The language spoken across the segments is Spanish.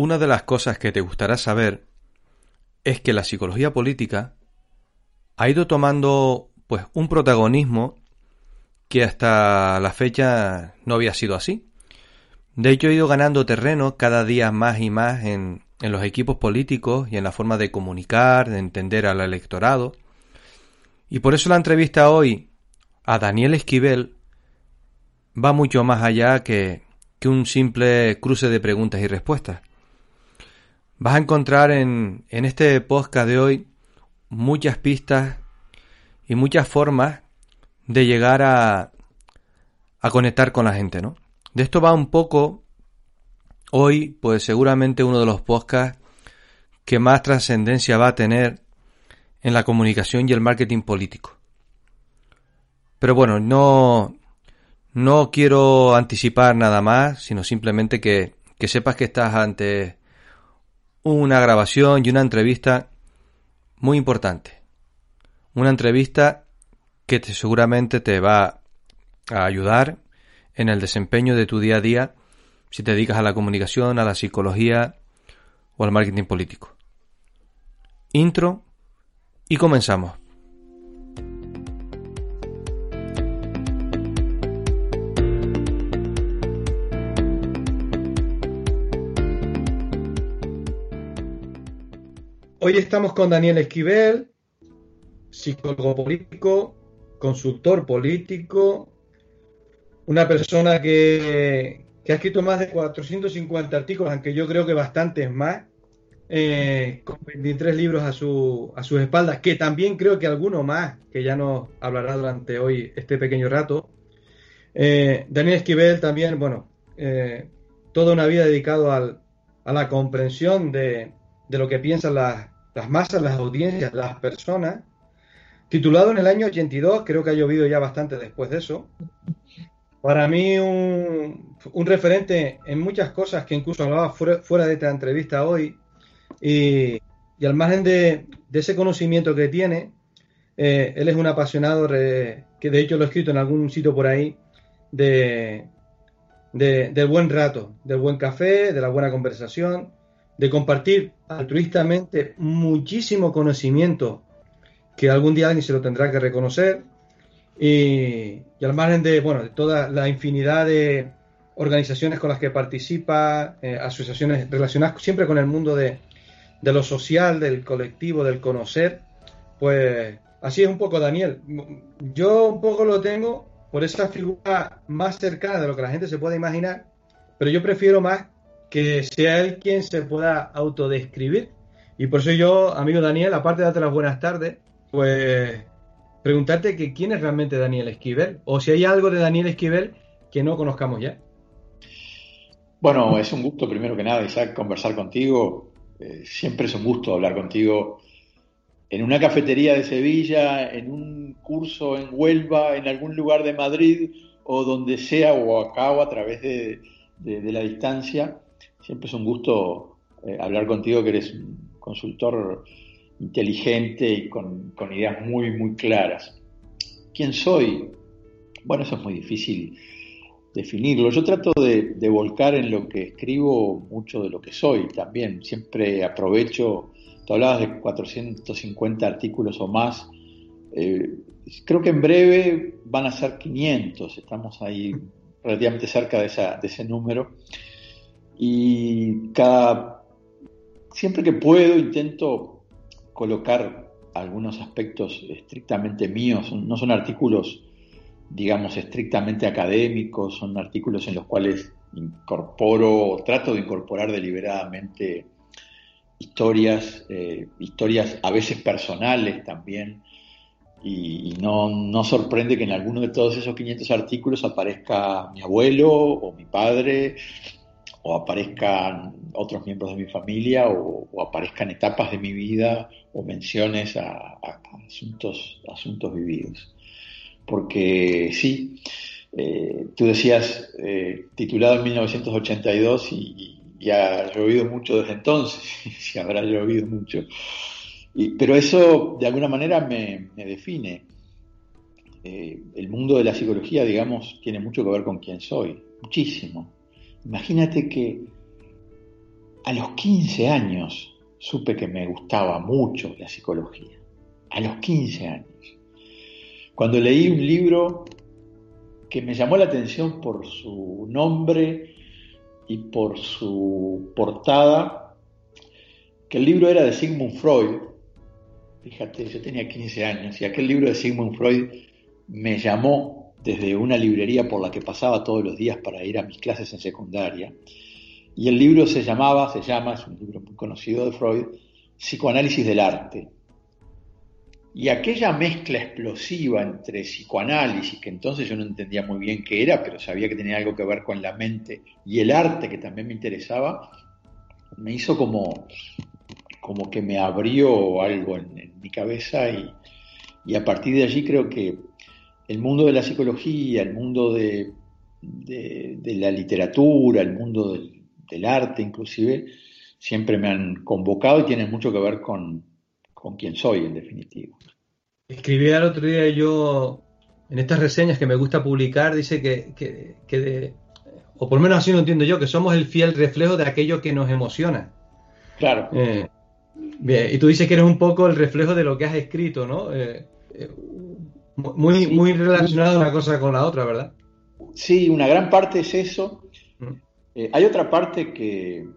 Una de las cosas que te gustará saber es que la psicología política ha ido tomando pues un protagonismo que hasta la fecha no había sido así. De hecho, ha ido ganando terreno cada día más y más en, los equipos políticos y en la forma de comunicar, de entender al electorado. Y por eso la entrevista hoy a Daniel Esquivel va mucho más allá que un simple cruce de preguntas y respuestas. Vas a encontrar en, en este podcast de hoy muchas pistas y muchas formas de llegar a, a conectar con la gente, ¿no? De esto va un poco hoy, pues seguramente uno de los podcasts que más trascendencia va a tener en la comunicación y el marketing político. Pero bueno, no, no quiero anticipar nada más, sino simplemente que, que sepas que estás ante una grabación y una entrevista muy importante. Una entrevista que te, seguramente te va a ayudar en el desempeño de tu día a día si te dedicas a la comunicación, a la psicología o al marketing político. Intro y comenzamos. Hoy estamos con Daniel Esquivel, psicólogo político, consultor político, una persona que, ha escrito más de 450 artículos, aunque yo creo que bastantes más, eh, con 23 libros a, su, a sus espaldas, que también creo que alguno más, que ya nos hablará durante hoy este pequeño rato. Eh, Daniel Esquivel también, bueno, eh, toda una vida dedicado a la comprensión de, de lo que piensan las, las masas, las audiencias, las personas. Titulado en el año 82, creo que ha llovido ya bastante después de eso. Para mí un, referente en muchas cosas que incluso hablaba fuera, de esta entrevista hoy. Y, al margen de, ese conocimiento que tiene, eh, él es un apasionado, que de hecho lo he escrito en algún sitio por ahí, de, del buen rato, del buen café, de la buena conversación, de compartir altruistamente muchísimo conocimiento que algún día alguien se lo tendrá que reconocer y, al margen de, bueno, de toda la infinidad de organizaciones con las que participa, eh, asociaciones relacionadas siempre con el mundo de, de lo social, del colectivo, del conocer, pues así es un poco Daniel. Yo un poco lo tengo por esa figura más cercana de lo que la gente se puede imaginar, pero yo prefiero más que sea él quien se pueda autodescribir. Y por eso yo, amigo Daniel, aparte de darte las buenas tardes, pues preguntarte que quién es realmente Daniel Esquivel, o si hay algo de Daniel Esquivel que no conozcamos ya. Bueno, es un gusto primero que nada, Isaac, conversar contigo. Eh, siempre es un gusto hablar contigo en una cafetería de Sevilla, en un curso en Huelva, en algún lugar de Madrid o donde sea, o acá o a través de la distancia. Siempre es un gusto eh, hablar contigo, que eres un consultor inteligente y con, ideas muy, muy claras. ¿Quién soy? Bueno, eso es muy difícil definirlo. Yo trato de, volcar en lo que escribo mucho de lo que soy también. Siempre aprovecho, tú hablabas de 450 artículos o más. Eh, creo que en breve van a ser 500, estamos ahí relativamente cerca de, esa, de ese número y cada siempre que puedo intento colocar algunos aspectos estrictamente míos, no son artículos digamos estrictamente académicos, son artículos en los cuales incorporo, trato de incorporar deliberadamente historias, eh, historias a veces personales también, y, no, no, sorprende que en alguno de todos esos 500 artículos aparezca mi abuelo o mi padre o aparezcan otros miembros de mi familia o, aparezcan etapas de mi vida o menciones a, asuntos, asuntos vividos. Porque sí, eh, tú decías, eh, titulado en 1982 y, ha llovido mucho desde entonces, y habrá llovido mucho. pero eso de alguna manera me, define. Eh, el mundo de la psicología, digamos, tiene mucho que ver con quién soy, muchísimo. Imagínate que a los 15 años supe que me gustaba mucho la psicología. A los 15 años. Cuando leí un libro que me llamó la atención por su nombre y por su portada, que el libro era de Sigmund Freud. Fíjate, yo tenía 15 años y aquel libro de Sigmund Freud me llamó desde una librería por la que pasaba todos los días para ir a mis clases en secundaria. Y el libro se llamaba, se llama, es un libro muy conocido de Freud, Psicoanálisis del Arte. Y aquella mezcla explosiva entre psicoanálisis, que entonces yo no entendía muy bien qué era, pero sabía que tenía algo que ver con la mente, y el arte, que también me interesaba, me hizo como, como que me abrió algo en, mi cabeza y, y, a partir de allí creo que el mundo de la psicología, el mundo de, de, la literatura, el mundo del, arte inclusive, siempre me han convocado y tienen mucho que ver con, con quién soy en definitiva. Escribí el otro día yo, en estas reseñas que me gusta publicar, dice que, que, o por lo menos así lo entiendo yo, que somos el fiel reflejo de aquello que nos emociona. Claro. Eh, bien, y tú dices que eres un poco el reflejo de lo que has escrito, ¿no? Eh, eh, muy, muy relacionado una cosa con la otra, ¿verdad? Sí, una gran parte es eso. Mm. Eh, hay otra parte que,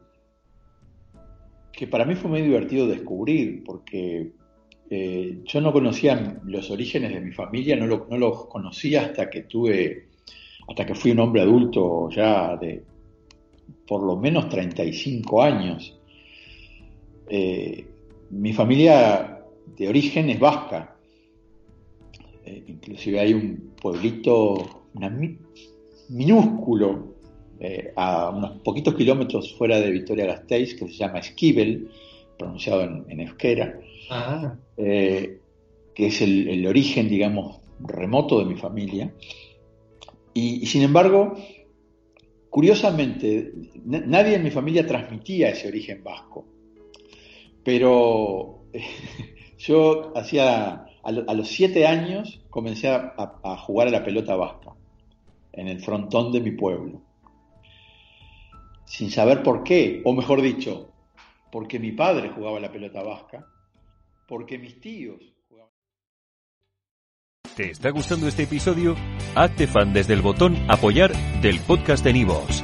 que para mí fue muy divertido descubrir, porque eh, yo no conocía los orígenes de mi familia, no, lo, no los conocía hasta que tuve, hasta que fui un hombre adulto ya de por lo menos 35 años. Eh, mi familia de origen es vasca, eh, inclusive hay un pueblito minúsculo eh, a unos poquitos kilómetros fuera de Vitoria Gasteiz que se llama Esquivel, pronunciado en, euskera, ah. eh, que es el, origen, digamos, remoto de mi familia. Y, sin embargo, curiosamente, nadie en mi familia transmitía ese origen vasco, pero yo hacía a, los siete años comencé a, jugar a la pelota vasca en el frontón de mi pueblo. Sin saber por qué, o mejor dicho, porque mi padre jugaba a la pelota vasca, porque mis tíos jugaban. ¿Te está gustando este episodio? Hazte fan desde el botón apoyar del podcast de Nivos.